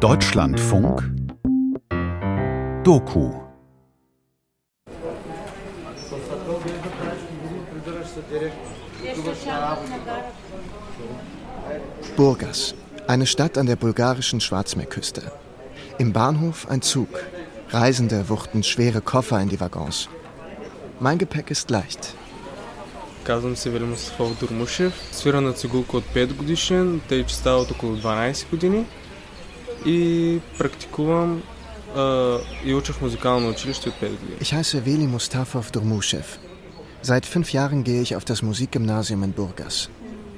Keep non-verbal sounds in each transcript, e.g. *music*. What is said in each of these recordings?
Deutschlandfunk Doku Burgas, eine Stadt an der bulgarischen Schwarzmeerküste. Im Bahnhof ein Zug. Reisende wuchten schwere Koffer in die Waggons. Mein Gepäck ist leicht. Казвам се Вели Мустафов Дурмушев. Свира на цигулка от 5 годишен, тъй че става от около 12 години. И практикувам а, и уча в музикално училище от 5 години. Ich heiße Veli Mustafov Durmushev. Seit fünf Jahren gehe ich auf das Musikgymnasium in Burgas.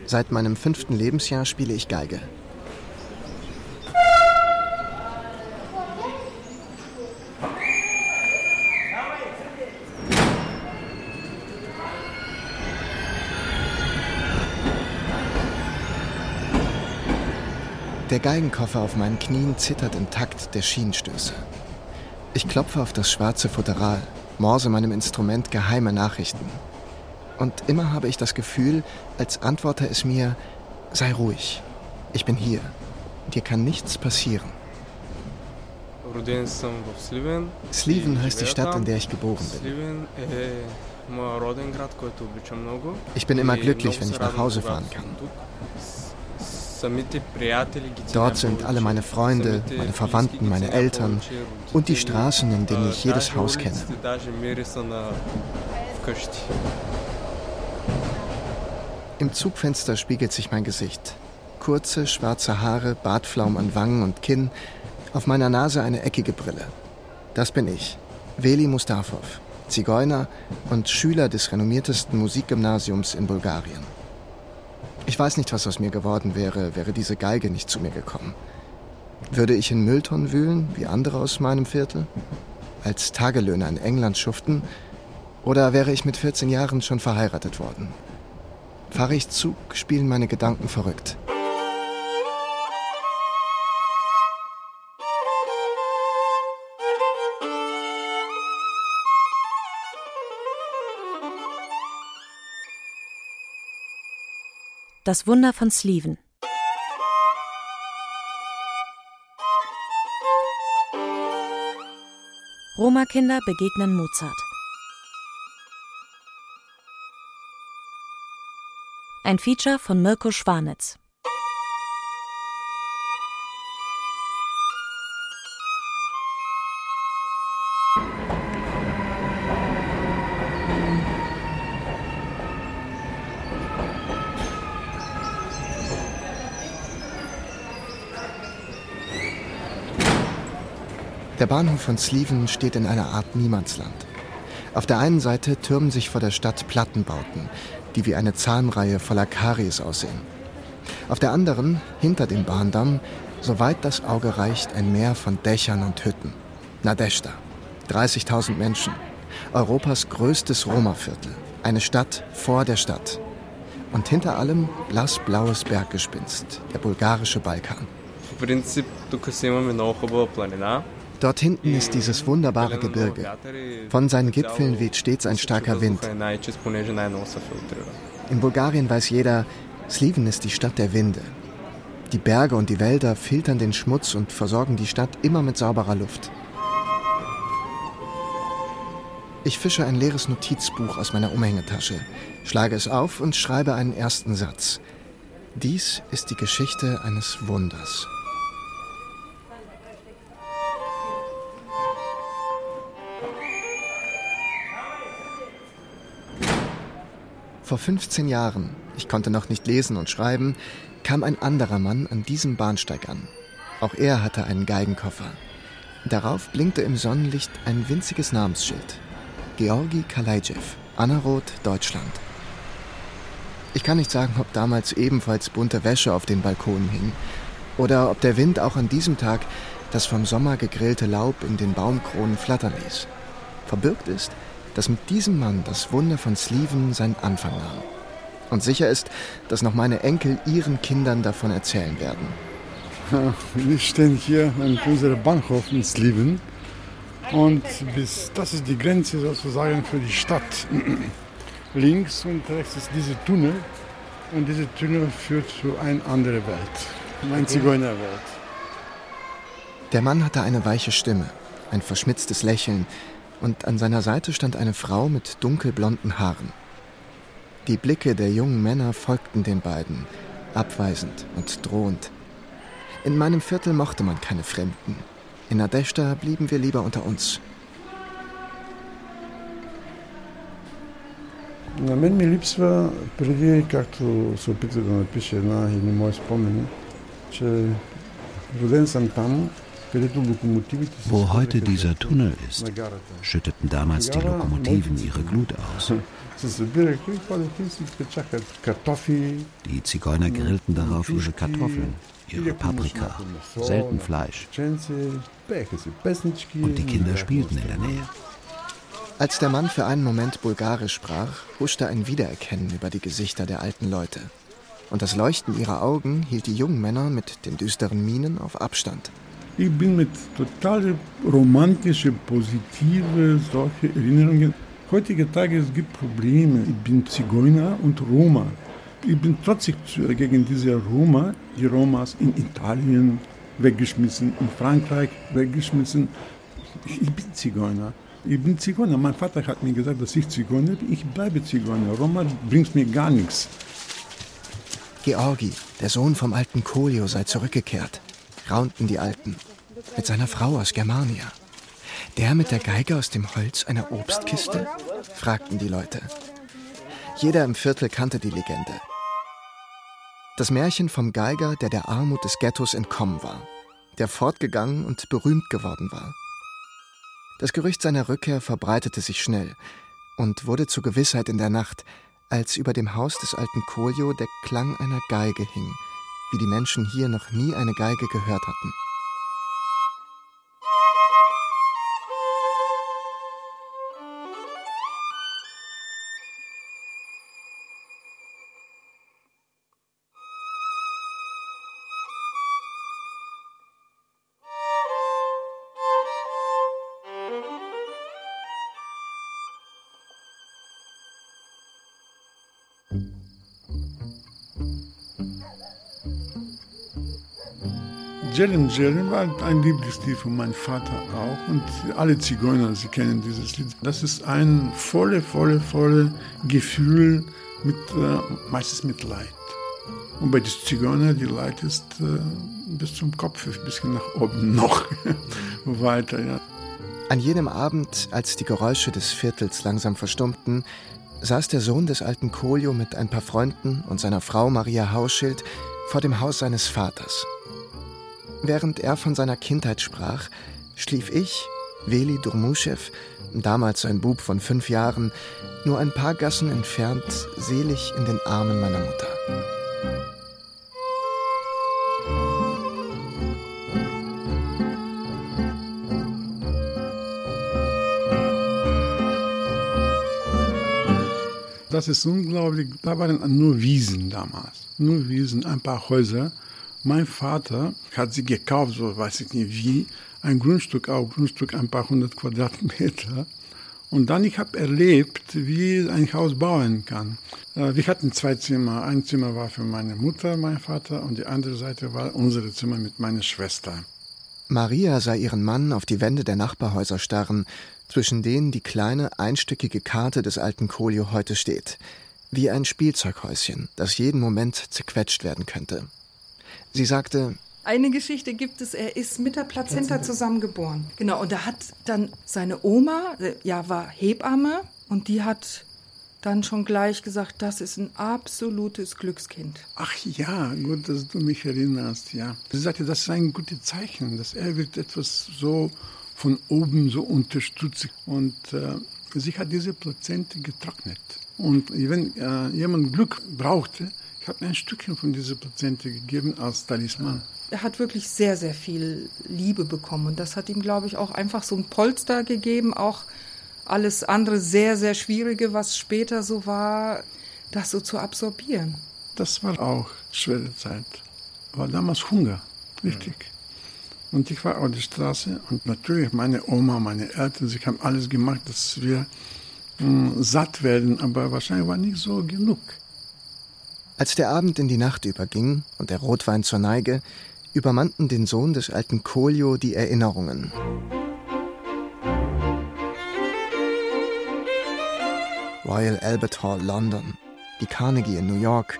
Seit meinem fünften Lebensjahr spiele ich Geige. Der Geigenkoffer auf meinen Knien zittert im Takt der Schienenstöße. Ich klopfe auf das schwarze Futteral, morse meinem Instrument geheime Nachrichten. Und immer habe ich das Gefühl, als antworte es mir, sei ruhig, ich bin hier, dir kann nichts passieren. Sliven heißt die Stadt, in der ich geboren bin. Ich bin immer glücklich, wenn ich nach Hause fahren kann. Dort sind alle meine Freunde, meine Verwandten, meine Eltern und die Straßen, in denen ich jedes Haus kenne. Im Zugfenster spiegelt sich mein Gesicht. Kurze, schwarze Haare, Bartflaum an Wangen und Kinn, auf meiner Nase eine eckige Brille. Das bin ich, Veli Mustafov, Zigeuner und Schüler des renommiertesten Musikgymnasiums in Bulgarien. Ich weiß nicht, was aus mir geworden wäre, wäre diese Geige nicht zu mir gekommen. Würde ich in Mülltonnen wühlen, wie andere aus meinem Viertel? Als Tagelöhner in England schuften? Oder wäre ich mit 14 Jahren schon verheiratet worden? Fahre ich Zug, spielen meine Gedanken verrückt. Das Wunder von Sleven. Roma-Kinder begegnen Mozart. Ein Feature von Mirko Schwanitz. Der Bahnhof von Sleven steht in einer Art Niemandsland. Auf der einen Seite türmen sich vor der Stadt Plattenbauten, die wie eine Zahnreihe voller Karies aussehen. Auf der anderen, hinter dem Bahndamm, soweit das Auge reicht, ein Meer von Dächern und Hütten. Nadeshda. 30.000 Menschen. Europas größtes Roma-Viertel. Eine Stadt vor der Stadt. Und hinter allem blassblaues Berggespinst, der bulgarische Balkan. В принцип, тук си имаме много хубава планина. Dort hinten ist dieses wunderbare Gebirge. Von seinen Gipfeln weht stets ein starker Wind. In Bulgarien weiß jeder, Sliven ist die Stadt der Winde. Die Berge und die Wälder filtern den Schmutz und versorgen die Stadt immer mit sauberer Luft. Ich fische ein leeres Notizbuch aus meiner Umhängetasche, schlage es auf und schreibe einen ersten Satz. Dies ist die Geschichte eines Wunders. Vor 15 Jahren, ich konnte noch nicht lesen und schreiben, kam ein anderer Mann an diesem Bahnsteig an. Auch er hatte einen Geigenkoffer. Darauf blinkte im Sonnenlicht ein winziges Namensschild. Georgi Kalajew, Annaroth, Deutschland. Ich kann nicht sagen, ob damals ebenfalls bunte Wäsche auf den Balkonen hing oder ob der Wind auch an diesem Tag das vom Sommer gegrillte Laub in den Baumkronen flattern ließ. Verbirgt ist, dass mit diesem Mann das Wunder von Sleven seinen Anfang nahm. Und sicher ist, dass noch meine Enkel ihren Kindern davon erzählen werden. Wir stehen hier an unserem Bahnhof in Sliven und bis, das ist die Grenze sozusagen für die Stadt. *clears throat* Links und rechts ist dieser Tunnel und dieser Tunnel führt zu einer anderen Welt, eine Zigeunerwelt. Der Mann hatte eine weiche Stimme, ein verschmitztes Lächeln und an seiner Seite stand eine Frau mit dunkelblonden Haaren. Die Blicke der jungen Männer folgten den beiden, abweisend und drohend. In meinem Viertel mochte man keine Fremden. In Nadeshda blieben wir lieber unter uns. На мен ми липсва, преди както се опитах да напиша една или мои спомени, че роден съм там, wo heute dieser Tunnel ist, schütteten damals die Lokomotiven ihre Glut aus. Die Zigeuner grillten darauf ihre Kartoffeln, ihre Paprika, selten Fleisch. Und die Kinder spielten in der Nähe. Als der Mann für einen Moment Bulgarisch sprach, huschte ein Wiedererkennen über die Gesichter der alten Leute. Und das Leuchten ihrer Augen hielt die jungen Männer mit den düsteren Mienen auf Abstand. Ich bin mit total romantischen, positiven solche Erinnerungen. Heutige Tage es gibt Probleme. Ich bin Zigeuner und Roma. Ich bin trotzdem gegen diese Roma, die Romas in Italien weggeschmissen, in Frankreich weggeschmissen. Ich bin Zigeuner. Ich bin Zigeuner. Mein Vater hat mir gesagt, dass ich Zigeuner bin. Ich bleibe Zigeuner. Roma bringt mir gar nichts. Georgi, der Sohn vom alten Kolio, sei zurückgekehrt, raunten die Alten. Mit seiner Frau aus Germania. Der mit der Geige aus dem Holz einer Obstkiste? fragten die Leute. Jeder im Viertel kannte die Legende. Das Märchen vom Geiger, der der Armut des Ghettos entkommen war, der fortgegangen und berühmt geworden war. Das Gerücht seiner Rückkehr verbreitete sich schnell und wurde zur Gewissheit in der Nacht, als über dem Haus des alten Koljo der Klang einer Geige hing, wie die Menschen hier noch nie eine Geige gehört hatten. Jelen Jelen war ein Lieblingslied von meinem Vater auch. Und alle Zigeuner, sie kennen dieses Lied. Das ist ein volle, volle, volle Gefühl, mit, äh, meistens mit Leid. Und bei den Zigeunern, die Leid ist äh, bis zum Kopf, bisschen nach oben noch *laughs* weiter. Ja. An jenem Abend, als die Geräusche des Viertels langsam verstummten, saß der Sohn des alten Kolio mit ein paar Freunden und seiner Frau Maria Hauschild vor dem Haus seines Vaters. Während er von seiner Kindheit sprach, schlief ich, Veli Durmuschew, damals ein Bub von fünf Jahren, nur ein paar Gassen entfernt, selig in den Armen meiner Mutter. Das ist unglaublich. Da waren nur Wiesen damals. Nur Wiesen, ein paar Häuser. Mein Vater hat sie gekauft, so weiß ich nicht wie, ein Grundstück, auch Grundstück, ein paar hundert Quadratmeter. Und dann ich habe erlebt, wie ein Haus bauen kann. Äh, wir hatten zwei Zimmer. Ein Zimmer war für meine Mutter, mein Vater, und die andere Seite war unsere Zimmer mit meiner Schwester. Maria sah ihren Mann auf die Wände der Nachbarhäuser starren, zwischen denen die kleine einstöckige Karte des alten Kolio heute steht. Wie ein Spielzeughäuschen, das jeden Moment zerquetscht werden könnte. Sie sagte, eine Geschichte gibt es, er ist mit der Plazenta zusammengeboren. Genau, und da hat dann seine Oma, äh, ja, war Hebamme und die hat dann schon gleich gesagt, das ist ein absolutes Glückskind. Ach ja, gut, dass du mich erinnerst, ja. Sie sagte, das ist ein gutes Zeichen, dass er wird etwas so von oben so unterstützt. Und äh, sie hat diese Plazente getrocknet. Und wenn äh, jemand Glück brauchte, ich habe ein Stückchen von dieser Plazente gegeben als Talisman. Er hat wirklich sehr, sehr viel Liebe bekommen. Und das hat ihm, glaube ich, auch einfach so ein Polster gegeben. Auch alles andere sehr, sehr Schwierige, was später so war, das so zu absorbieren. Das war auch schwere Zeit. War damals Hunger, richtig. Und ich war auf der Straße und natürlich meine Oma, meine Eltern, sie haben alles gemacht, dass wir mh, hm, satt werden, aber wahrscheinlich war nicht so genug. Als der Abend in die Nacht überging und der Rotwein zur Neige, übermannten den Sohn des alten Kolio die Erinnerungen. Royal Albert Hall London, die Carnegie in New York,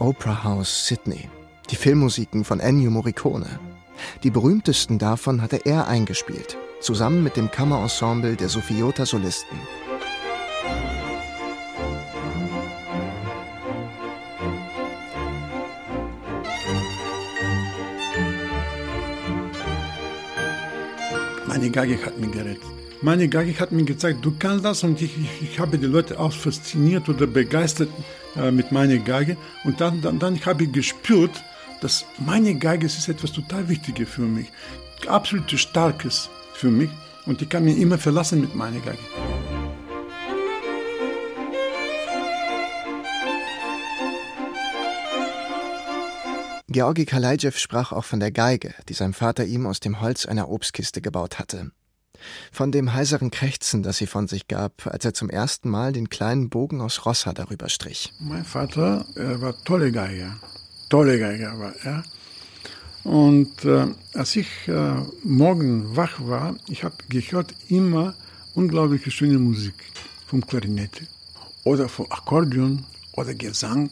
Opera House Sydney, die Filmmusiken von Ennio Morricone. Die berühmtesten davon hatte er eingespielt, zusammen mit dem Kammerensemble der Sophiota Solisten. Meine Geige hat mich gerettet. Meine Geige hat mir gezeigt, du kannst das und ich, ich, habe die Leute auch fasziniert oder begeistert äh, mit meiner Geige. Und dann, dann, dann habe ich gespürt, dass meine Geige ist etwas total Wichtiges für mich, absolut Starkes für mich und ich kann mich immer verlassen mit meiner Geige. Georgi Kalajew sprach auch von der Geige, die sein Vater ihm aus dem Holz einer Obstkiste gebaut hatte. Von dem heiseren Krächzen, das sie von sich gab, als er zum ersten Mal den kleinen Bogen aus Rossa darüber strich. Mein Vater er war tolle Geiger, tolle Geiger war er. Und äh, als ich äh, morgen wach war, ich habe gehört immer unglaublich schöne Musik vom Klarinette oder vom Akkordeon oder Gesang.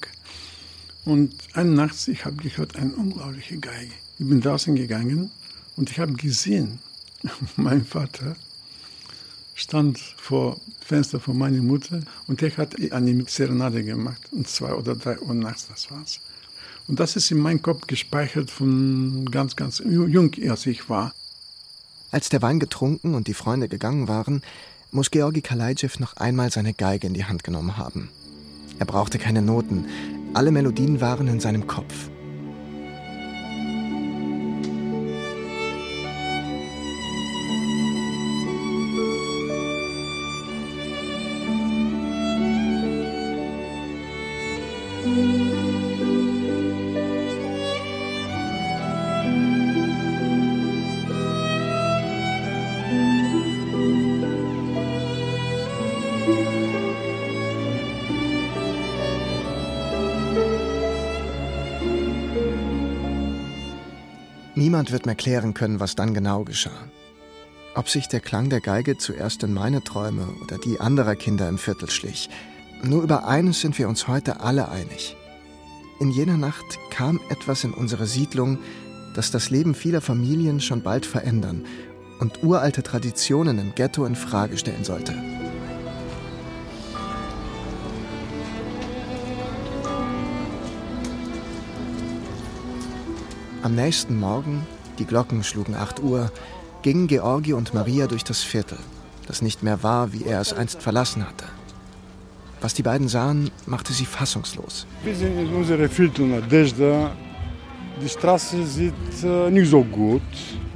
Und eine Nacht, ich habe gehört eine unglaubliche Geige. Ich bin draußen gegangen und ich habe gesehen, *laughs* mein Vater stand vor Fenster von meiner Mutter und er hat eine Serenade gemacht. Und zwei oder drei Uhr nachts, das war's. Und das ist in meinem Kopf gespeichert von ganz, ganz jung, als ich war. Als der Wein getrunken und die Freunde gegangen waren, muss Georgi Kalajew noch einmal seine Geige in die Hand genommen haben. Er brauchte keine Noten. Alle Melodien waren in seinem Kopf. Niemand wird mir klären können, was dann genau geschah. Ob sich der Klang der Geige zuerst in meine Träume oder die anderer Kinder im Viertel schlich. Nur über eines sind wir uns heute alle einig. In jener Nacht kam etwas in unsere Siedlung, das das Leben vieler Familien schon bald verändern und uralte Traditionen im Ghetto in Frage stellen sollte. Am nächsten Morgen, die Glocken schlugen 8 Uhr, gingen Georgi und Maria durch das Viertel, das nicht mehr war, wie er es einst verlassen hatte. Was die beiden sahen, machte sie fassungslos. Wir sind in unserem Viertel Nadezhda. Die Straße sieht äh, nicht so gut.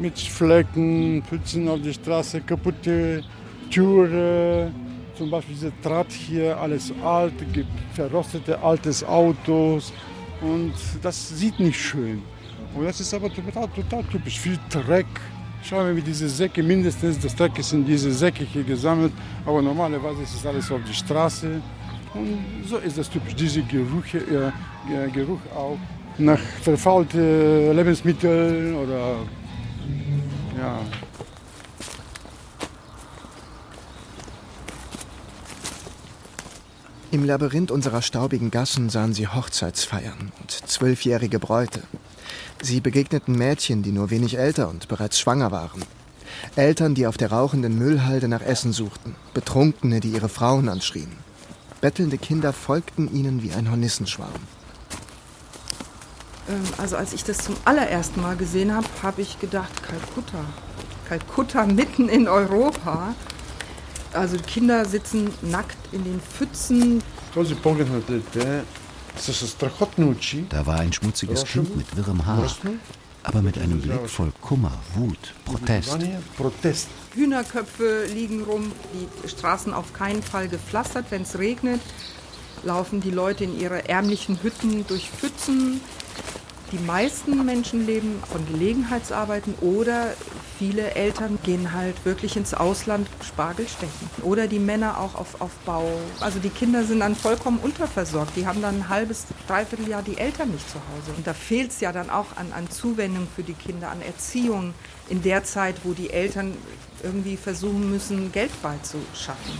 Mit Flecken, Pfützen auf der Straße, kaputte Türen. Zum Beispiel diese Draht hier, alles alt, verrostete altes Autos. Und das sieht nicht schön. Und das ist aber total, total typisch. Viel Dreck. Schauen wir, wie diese Säcke, mindestens das Dreck ist in diese Säcke hier gesammelt. Aber normalerweise ist es alles auf die Straße. Und so ist das typisch. Diese Gerüche, äh, Geruch auch nach verfaulten Lebensmitteln oder ja, Im Labyrinth unserer staubigen Gassen sahen sie Hochzeitsfeiern und zwölfjährige Bräute. Sie begegneten Mädchen, die nur wenig älter und bereits schwanger waren. Eltern, die auf der rauchenden Müllhalde nach Essen suchten. Betrunkene, die ihre Frauen anschrien. Bettelnde Kinder folgten ihnen wie ein Hornissenschwarm. Ähm, also als ich das zum allerersten Mal gesehen habe, habe ich gedacht, Kalkutta. Kalkutta mitten in Europa. Also die Kinder sitzen nackt in den Pfützen. Da war ein schmutziges Kind mit wirrem Haar, aber mit einem Blick voll Kummer, Wut, Protest. Hühnerköpfe liegen rum, die Straßen auf keinen Fall gepflastert. Wenn es regnet, laufen die Leute in ihre ärmlichen Hütten durch Pfützen. Die meisten Menschen leben von Gelegenheitsarbeiten oder viele Eltern gehen halt wirklich ins Ausland Spargel stechen. Oder die Männer auch auf, auf Bau. Also die Kinder sind dann vollkommen unterversorgt. Die haben dann ein halbes, dreiviertel Jahr die Eltern nicht zu Hause. Und da fehlt es ja dann auch an, an Zuwendung für die Kinder, an Erziehung in der Zeit, wo die Eltern irgendwie versuchen müssen, Geld beizuschaffen.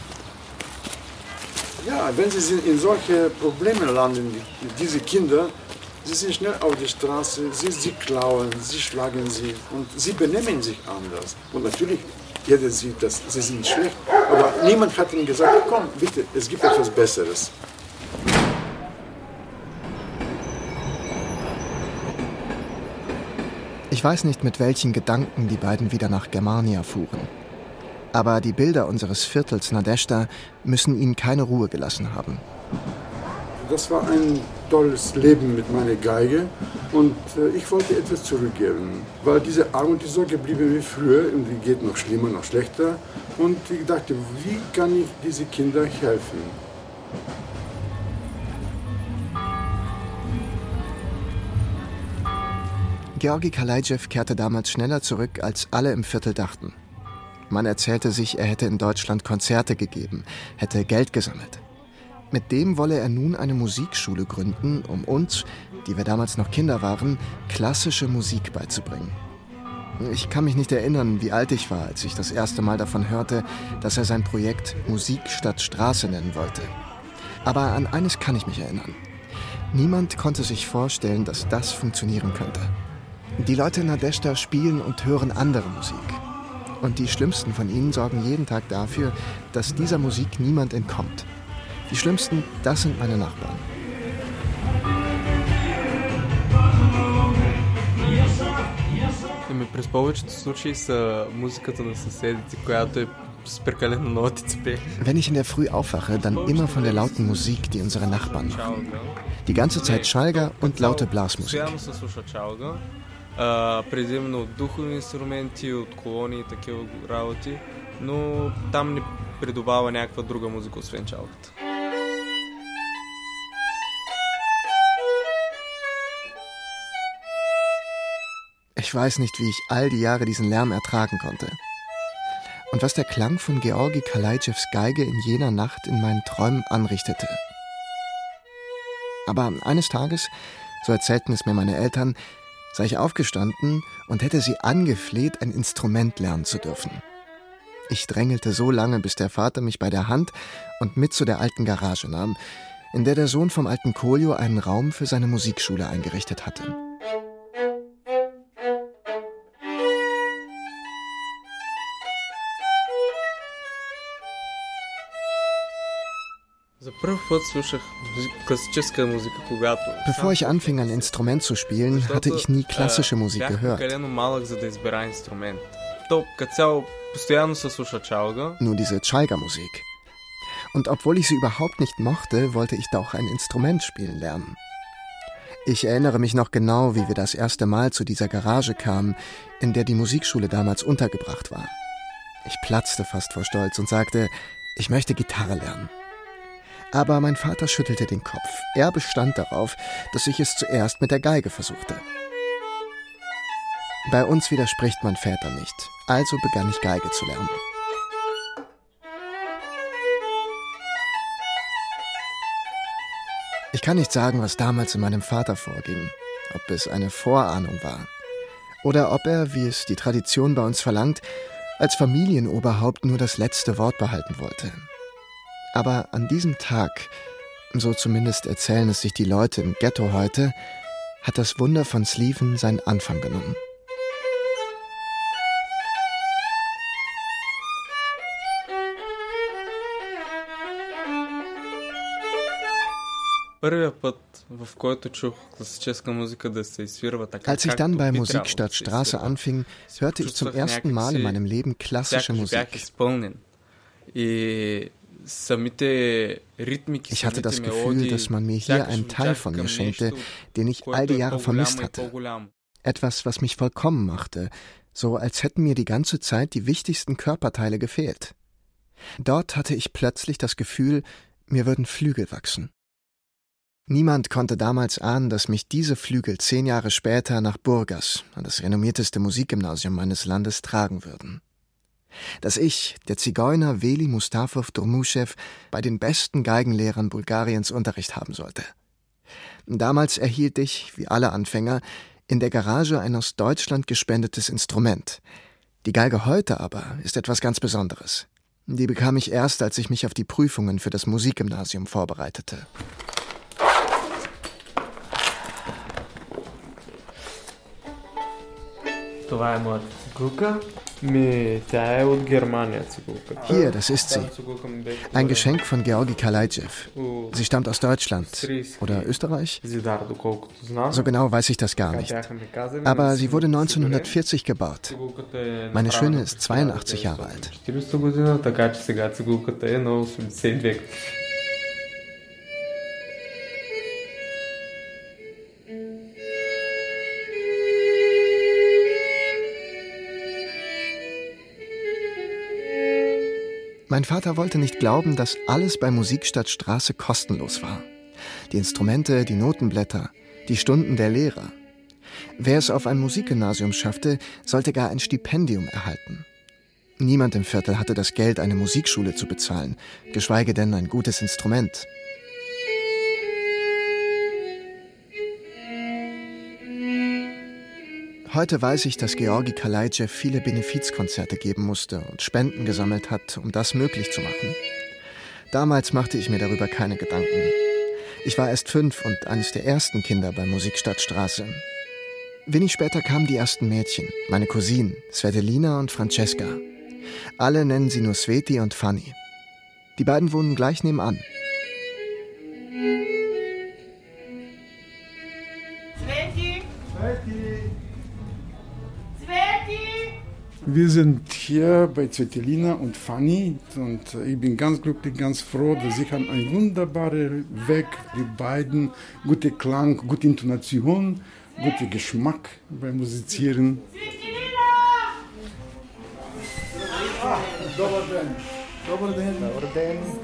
Ja, wenn sie in solche Probleme landen, diese Kinder, sie sind schnell auf die Straße, sie, sie klauen, sie schlagen sie und sie benehmen sich anders. Und natürlich, jeder sieht, dass sie sind schlecht, aber niemand hat ihnen gesagt, komm, bitte, es gibt etwas Besseres. Ich weiß nicht, mit welchen Gedanken die beiden wieder nach Germania fuhren. Aber die Bilder unseres Viertels Nadeshda müssen ihnen keine Ruhe gelassen haben. Das war ein tolles Leben mit meiner Geige und äh, ich wollte etwas zurückgeben, weil diese Armut ist so geblieben wie früher und die geht noch schlimmer, noch schlechter. Und ich dachte, wie kann ich diese Kinder helfen? Georgi Kalajew kehrte damals schneller zurück, als alle im Viertel dachten. Man erzählte sich, er hätte in Deutschland Konzerte gegeben, hätte Geld gesammelt. Mit dem wolle er nun eine Musikschule gründen, um uns, die wir damals noch Kinder waren, klassische Musik beizubringen. Ich kann mich nicht erinnern, wie alt ich war, als ich das erste Mal davon hörte, dass er sein Projekt Musik statt Straße nennen wollte. Aber an eines kann ich mich erinnern. Niemand konnte sich vorstellen, dass das funktionieren könnte. Die Leute in Nadeshda spielen und hören andere Musik. Und die Schlimmsten von ihnen sorgen jeden Tag dafür, dass dieser Musik niemand entkommt. Die Schlimmsten, das sind meine Nachbarn. През повечето случаи са музиката на съседите, която е Wenn ich in der Früh aufwache, dann immer von der lauten Musik, die unsere Nachbarn machen. Die ganze Zeit Schalger und laute Blasmusik. а, предимно от духови инструменти, от колони и такива работи, но там ни придобава някаква друга музика, освен чалката. Ich weiß nicht, wie ich all die Jahre diesen Lärm ertragen konnte. Und was der Klang von Georgi Kalaitschews Geige in jener Nacht in meinen Träumen anrichtete. Aber eines Tages, so erzählten es mir meine Eltern, sei ich aufgestanden und hätte sie angefleht, ein Instrument lernen zu dürfen. Ich drängelte so lange, bis der Vater mich bei der Hand und mit zu der alten Garage nahm, in der der Sohn vom alten Koljo einen Raum für seine Musikschule eingerichtet hatte. Bevor ich anfing, ein Instrument zu spielen, hatte ich nie klassische Musik gehört. Nur diese Chalga-Musik. Und obwohl ich sie überhaupt nicht mochte, wollte ich doch ein Instrument spielen lernen. Ich erinnere mich noch genau, wie wir das erste Mal zu dieser Garage kamen, in der die Musikschule damals untergebracht war. Ich platzte fast vor Stolz und sagte, ich möchte Gitarre lernen. Aber mein Vater schüttelte den Kopf. Er bestand darauf, dass ich es zuerst mit der Geige versuchte. Bei uns widerspricht man Väter nicht, also begann ich Geige zu lernen. Ich kann nicht sagen, was damals in meinem Vater vorging, ob es eine Vorahnung war oder ob er, wie es die Tradition bei uns verlangt, als Familienoberhaupt nur das letzte Wort behalten wollte. Aber an diesem Tag, so zumindest erzählen es sich die Leute im Ghetto heute, hat das Wunder von Sleven seinen Anfang genommen. Als ich dann bei Musik statt Straße anfing, hörte ich zum ersten Mal in meinem Leben klassische Musik. Ich hatte das Gefühl, dass man mir hier einen Teil von mir schenkte, den ich all die Jahre vermisst hatte. Etwas, was mich vollkommen machte, so als hätten mir die ganze Zeit die wichtigsten Körperteile gefehlt. Dort hatte ich plötzlich das Gefühl, mir würden Flügel wachsen. Niemand konnte damals ahnen, dass mich diese Flügel zehn Jahre später nach Burgas, an das renommierteste Musikgymnasium meines Landes, tragen würden Dass ich, der Zigeuner Veli Mustafov Durmuschew, bei den besten Geigenlehrern Bulgariens Unterricht haben sollte. Damals erhielt ich, wie alle Anfänger, in der Garage ein aus Deutschland gespendetes Instrument. Die Geige heute aber ist etwas ganz Besonderes. Die bekam ich erst, als ich mich auf die Prüfungen für das Musikgymnasium vorbereitete. Това е моята цигулка. Hier, das ist sie. Ein Geschenk von Georgi Kalajdzew. Sie stammt aus Deutschland oder Österreich. So genau weiß ich das gar nicht. Aber sie wurde 1940 gebaut. Meine Schöne ist 82 Jahre alt. Mein Vater wollte nicht glauben, dass alles bei Musikstadtstraße kostenlos war. Die Instrumente, die Notenblätter, die Stunden der Lehrer. Wer es auf ein Musikgymnasium schaffte, sollte gar ein Stipendium erhalten. Niemand im Viertel hatte das Geld, eine Musikschule zu bezahlen, geschweige denn ein gutes Instrument. Heute weiß ich, dass Georgi Kalaitschew viele Benefizkonzerte geben musste und Spenden gesammelt hat, um das möglich zu machen. Damals machte ich mir darüber keine Gedanken. Ich war erst fünf und eines der ersten Kinder bei Musikstadtstraße. Wenig später kamen die ersten Mädchen, meine Cousinen, Svetelina und Francesca. Alle nennen sie nur Sveti und Fanny. Die beiden wohnen gleich nebenan. Wir sind hier bei Zwetelina und Fanny und ich bin ganz glücklich, ganz froh, dass sie haben einen wunderbaren Weg, die beiden, gute Klang, gute Intonation, gute Geschmack beim Musizieren.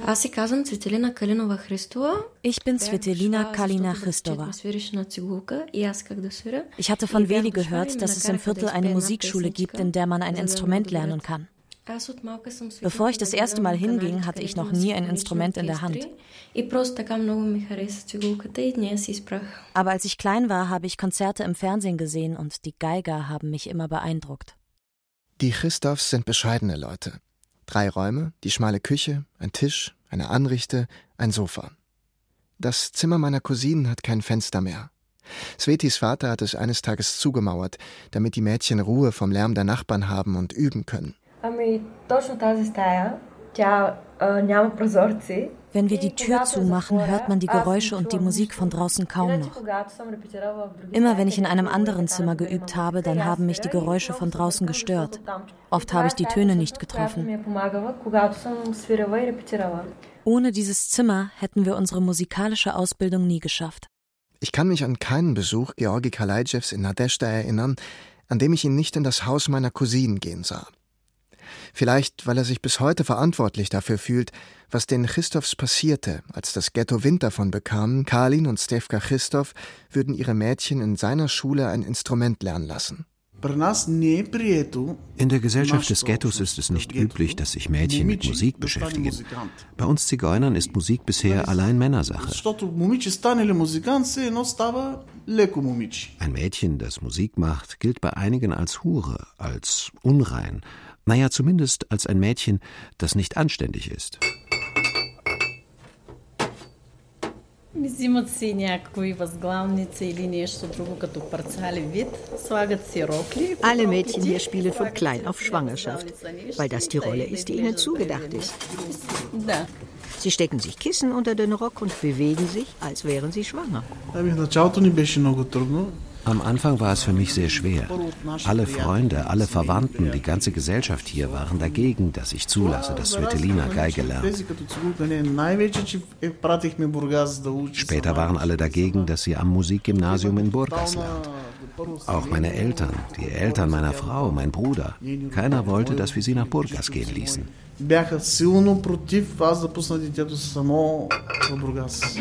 Аз се казвам Цветелина Калинова Христова. Ich bin Svetelina Kalina Christova. Ich hatte von Veli gehört, dass es im Viertel eine Musikschule gibt, in der man ein Instrument lernen kann. Bevor ich das erste Mal hinging, hatte ich noch nie ein Instrument in der Hand. Aber als ich klein war, habe ich Konzerte im Fernsehen gesehen und die Geiger haben mich immer beeindruckt. Die Christophs sind bescheidene Leute. Drei Räume, die schmale Küche, ein Tisch, eine Anrichte, ein Sofa. Das Zimmer meiner Cousinen hat kein Fenster mehr. Svetis Vater hat es eines Tages zugemauert, damit die Mädchen Ruhe vom Lärm der Nachbarn haben und üben können. Wenn wir die Tür zumachen, hört man die Geräusche und die Musik von draußen kaum noch. Immer wenn ich in einem anderen Zimmer geübt habe, dann haben mich die Geräusche von draußen gestört. Oft habe ich die Töne nicht getroffen. Ohne dieses Zimmer hätten wir unsere musikalische Ausbildung nie geschafft. Ich kann mich an keinen Besuch Georgi Kalaitschews in Nadeshda erinnern, an dem ich ihn nicht in das Haus meiner Cousinen gehen sah. Vielleicht, weil er sich bis heute verantwortlich dafür fühlt, was den Christophs passierte, als das Ghetto Wind davon bekam, Kalin und Stefka Christoph würden ihre Mädchen in seiner Schule ein Instrument lernen lassen. In der Gesellschaft des Ghettos ist es nicht üblich, dass sich Mädchen mit Musik beschäftigen. Bei uns Zigeunern ist Musik bisher allein Männersache. Ein Mädchen, das Musik macht, gilt bei einigen als Hure, als unrein, naja, zumindest als ein Mädchen, das nicht anständig ist. Взимат си някои възглавница или нещо друго като парцали вид, слагат си рокли. Alle Mädchen hier spielen von klein auf Schwangerschaft, weil das die Rolle ist, die ihnen zugedacht ist. Да. Sie stecken sich Kissen unter den Rock und bewegen sich, als wären sie schwanger. Ами в началото ни беше много трудно. Am Anfang war es für mich sehr schwer. Alle Freunde, alle Verwandten, die ganze Gesellschaft hier waren dagegen, dass ich zulasse, dass Svetelina Geige lernt. Später waren alle dagegen, dass sie am Musikgymnasium in Burgas lernt. Auch meine Eltern, die Eltern meiner Frau, mein Bruder. Keiner wollte, dass wir sie nach Burgas gehen ließen. бяха силно против аз да пусна детето си само в Бургас.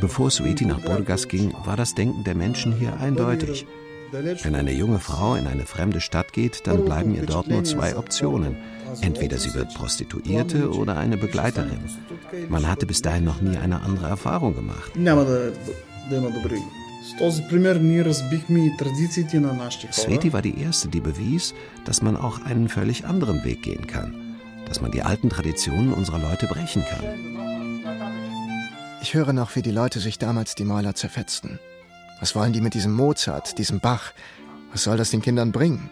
Bevor Sueti nach Burgas ging, war das Denken der Menschen hier eindeutig. Wenn eine junge Frau in eine fremde Stadt geht, dann bleiben ihr dort nur zwei Optionen. Entweder sie wird Prostituierte oder eine Begleiterin. Man hatte bis dahin noch nie eine andere Erfahrung gemacht. Sveti war die erste, die bewies, dass man auch einen völlig anderen Weg gehen kann, dass man die alten Traditionen unserer Leute brechen kann. Ich höre noch, wie die Leute sich damals die Mäuler zerfetzten. Was wollen die mit diesem Mozart, diesem Bach? Was soll das den Kindern bringen?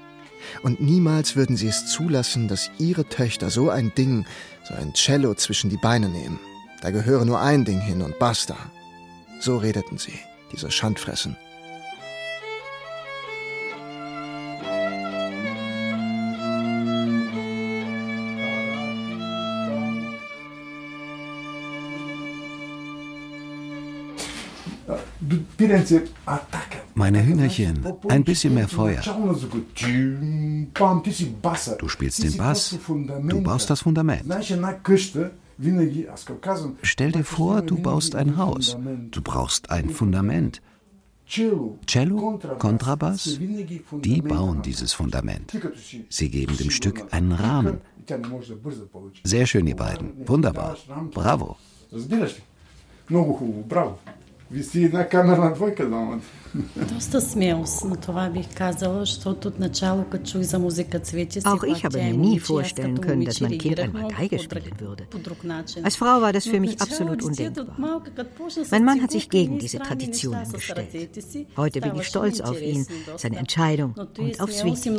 Und niemals würden sie es zulassen, dass ihre Töchter so ein Ding, so ein Cello zwischen die Beine nehmen. Da gehöre nur ein Ding hin und basta. So redeten sie, diese Schandfressen. Meine Hühnerchen, ein bisschen mehr Feuer. Du spielst den Bass, du baust das Fundament. Stell dir vor, du baust ein Haus. Du brauchst ein Fundament. Cello, Kontrabass, die bauen dieses Fundament. Sie geben dem Stück einen Rahmen. Sehr schön, ihr beiden. Wunderbar. Bravo Виси една камерна двойка двамата. Доста смелост, но това бих казала, защото от начало, като чух за музика Цвети, Auch ich habe mir nie vorstellen können, dass mein Kind einmal Geige spielen würde. Als Frau war das für mich absolut undenkbar. Mein Mann hat sich gegen diese Traditionen gestellt. Heute bin ich stolz auf ihn, seine Entscheidung und auf Sveti. *laughs*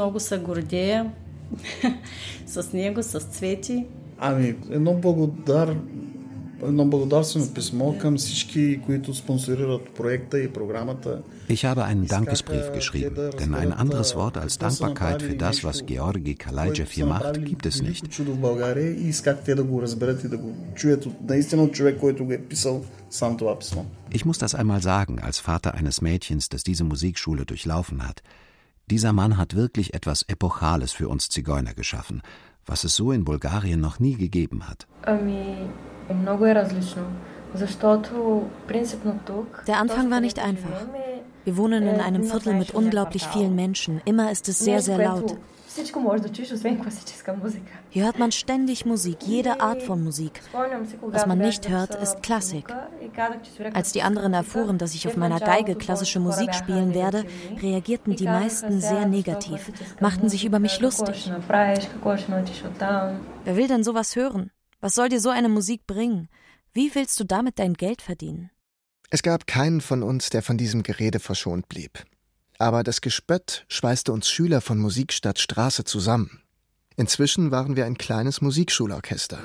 с него, с Цвети. Ами, едно благодар ich habe einen Dankesbrief geschrieben, denn ein anderes Wort als Dankbarkeit für das, was Georgi Kalajev hier macht, gibt es nicht. Ich muss das einmal sagen, als Vater eines Mädchens, das diese Musikschule durchlaufen hat. Dieser Mann hat wirklich etwas Epochales für uns Zigeuner geschaffen, was es so in Bulgarien noch nie gegeben hat. Der Anfang war nicht einfach. Wir wohnen in einem Viertel mit unglaublich vielen Menschen. Immer ist es sehr, sehr laut. Hier hört man ständig Musik, jede Art von Musik. Was man nicht hört, ist Klassik. Als die anderen erfuhren, dass ich auf meiner Geige klassische Musik spielen werde, reagierten die meisten sehr negativ, machten sich über mich lustig. Wer will denn sowas hören? Was soll dir so eine Musik bringen? Wie willst du damit dein Geld verdienen? Es gab keinen von uns, der von diesem Gerede verschont blieb. Aber das Gespött schweißte uns Schüler von Musikstadt Straße zusammen. Inzwischen waren wir ein kleines Musikschulorchester.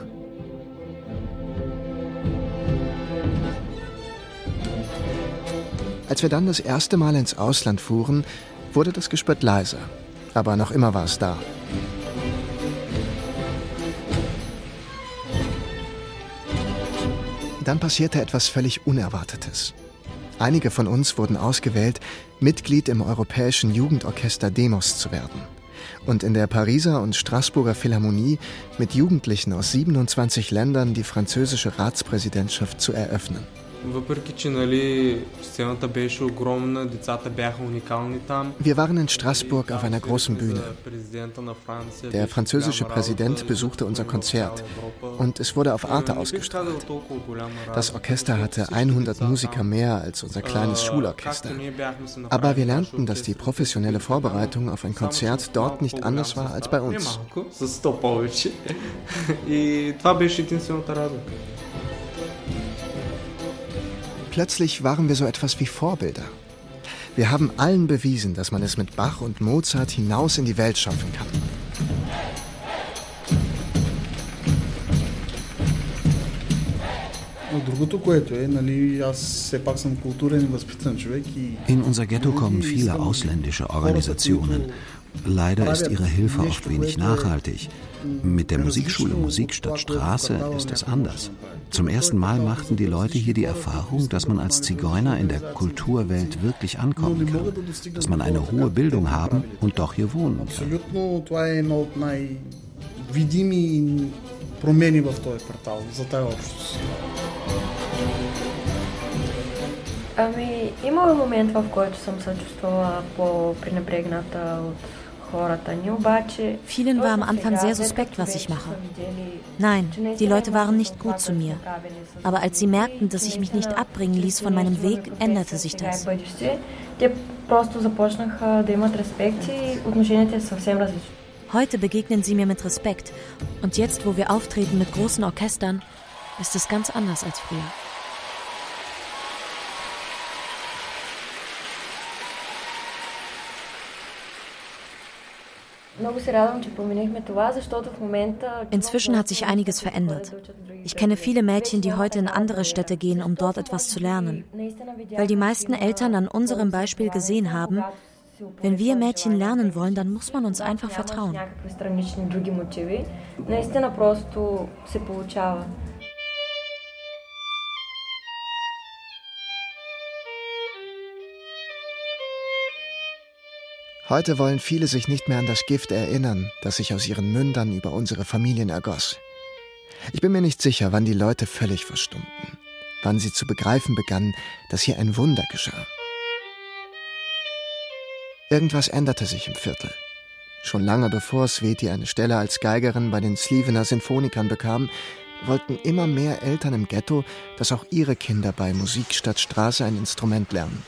Als wir dann das erste Mal ins Ausland fuhren, wurde das Gespött leiser. Aber noch immer war es da. Dann passierte etwas völlig Unerwartetes. Einige von uns wurden ausgewählt, Mitglied im Europäischen Jugendorchester Demos zu werden und in der Pariser und Straßburger Philharmonie mit Jugendlichen aus 27 Ländern die französische Ratspräsidentschaft zu eröffnen. Wir waren in Straßburg auf einer großen Bühne. Der französische Präsident besuchte unser Konzert und es wurde auf Arte ausgestrahlt. Das Orchester hatte 100 Musiker mehr als unser kleines Schulorchester. Aber wir lernten, dass die professionelle Vorbereitung auf ein Konzert dort nicht anders war als bei uns. *laughs* Plötzlich waren wir so etwas wie Vorbilder. Wir haben allen bewiesen, dass man es mit Bach und Mozart hinaus in die Welt schaffen kann. In unser Ghetto kommen viele ausländische Organisationen. Leider ist ihre Hilfe oft wenig nachhaltig. Mit der Musikschule Musikstadt Straße ist es anders. Zum ersten Mal machten die Leute hier die Erfahrung, dass man als Zigeuner in der Kulturwelt wirklich ankommen kann, dass man eine hohe Bildung haben und doch hier wohnen kann. промени в този квартал, за тази общност. Ами, имало момент, в който съм се чувствала по-пренебрегната от Vielen war am Anfang sehr suspekt, was ich mache. Nein, die Leute waren nicht gut zu mir. Aber als sie merkten, dass ich mich nicht abbringen ließ von meinem Weg, änderte sich das. Heute begegnen sie mir mit Respekt. Und jetzt, wo wir auftreten mit großen Orchestern, ist es ganz anders als früher. Inzwischen hat sich einiges verändert. Ich kenne viele Mädchen, die heute in andere Städte gehen, um dort etwas zu lernen. Weil die meisten Eltern an unserem Beispiel gesehen haben, wenn wir Mädchen lernen wollen, dann muss man uns einfach vertrauen. Heute wollen viele sich nicht mehr an das Gift erinnern, das sich aus ihren Mündern über unsere Familien ergoss. Ich bin mir nicht sicher, wann die Leute völlig verstummten, wann sie zu begreifen begannen, dass hier ein Wunder geschah. Irgendwas änderte sich im Viertel. Schon lange bevor Sveti eine Stelle als Geigerin bei den Slivener Sinfonikern bekam, wollten immer mehr Eltern im Ghetto, dass auch ihre Kinder bei Musik statt Straße ein Instrument lernen.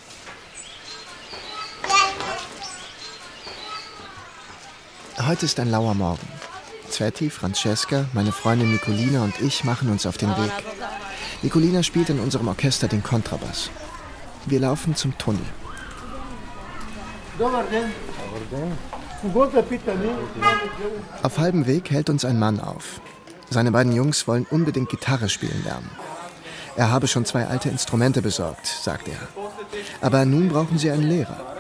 Heute ist ein lauer Morgen. Sveti, Francesca, meine Freundin Nicolina und ich machen uns auf den Weg. Nicolina spielt in unserem Orchester den Kontrabass. Wir laufen zum Tunnel. Auf halbem Weg hält uns ein Mann auf. Seine beiden Jungs wollen unbedingt Gitarre spielen lernen. Er habe schon zwei alte Instrumente besorgt, sagt er. Aber nun brauchen sie einen Lehrer.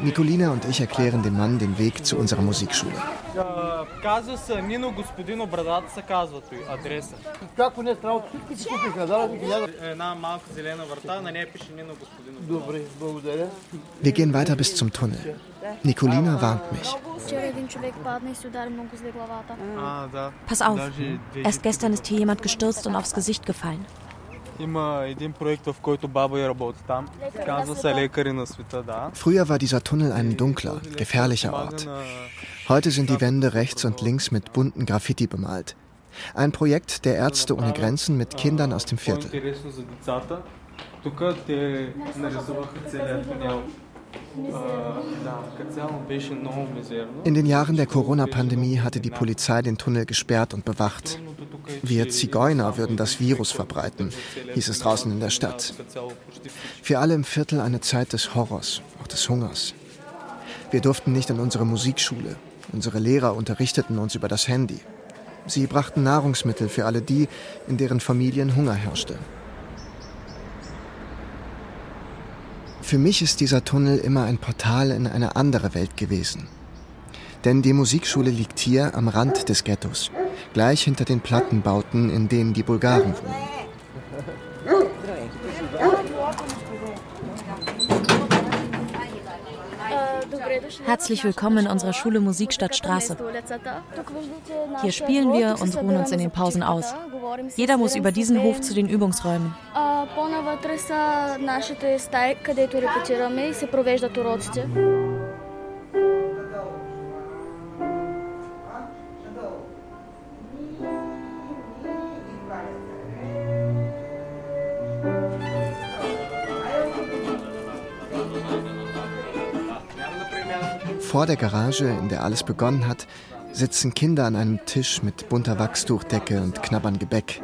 Nicolina und ich erklären dem Mann den Weg zu unserer Musikschule. Wir gehen weiter bis zum Tunnel. Nicolina warnt mich. Pass auf, erst gestern ist hier jemand gestürzt und aufs Gesicht gefallen. Früher war dieser Tunnel ein dunkler, gefährlicher Ort. Heute sind die Wände rechts und links mit bunten Graffiti bemalt. Ein Projekt der Ärzte ohne Grenzen mit Kindern aus dem Viertel. In den Jahren der Corona-Pandemie hatte die Polizei den Tunnel gesperrt und bewacht. Wir Zigeuner würden das Virus verbreiten, hieß es draußen in der Stadt. Für alle im Viertel eine Zeit des Horrors, auch des Hungers. Wir durften nicht in unsere Musikschule. Unsere Lehrer unterrichteten uns über das Handy. Sie brachten Nahrungsmittel für alle die, in deren Familien Hunger herrschte. Für mich ist dieser Tunnel immer ein Portal in eine andere Welt gewesen. Denn die Musikschule liegt hier am Rand des Ghettos, gleich hinter den Plattenbauten, in denen die Bulgaren wohnen. Herzlich willkommen in unserer Schule Musikstadtstraße. Hier spielen wir und ruhen uns in den Pausen aus. Jeder muss über diesen Hof zu den Übungsräumen. Vor der Garage, in der alles begonnen hat, sitzen Kinder an einem Tisch mit bunter Wachstuchdecke und knabbern Gebäck.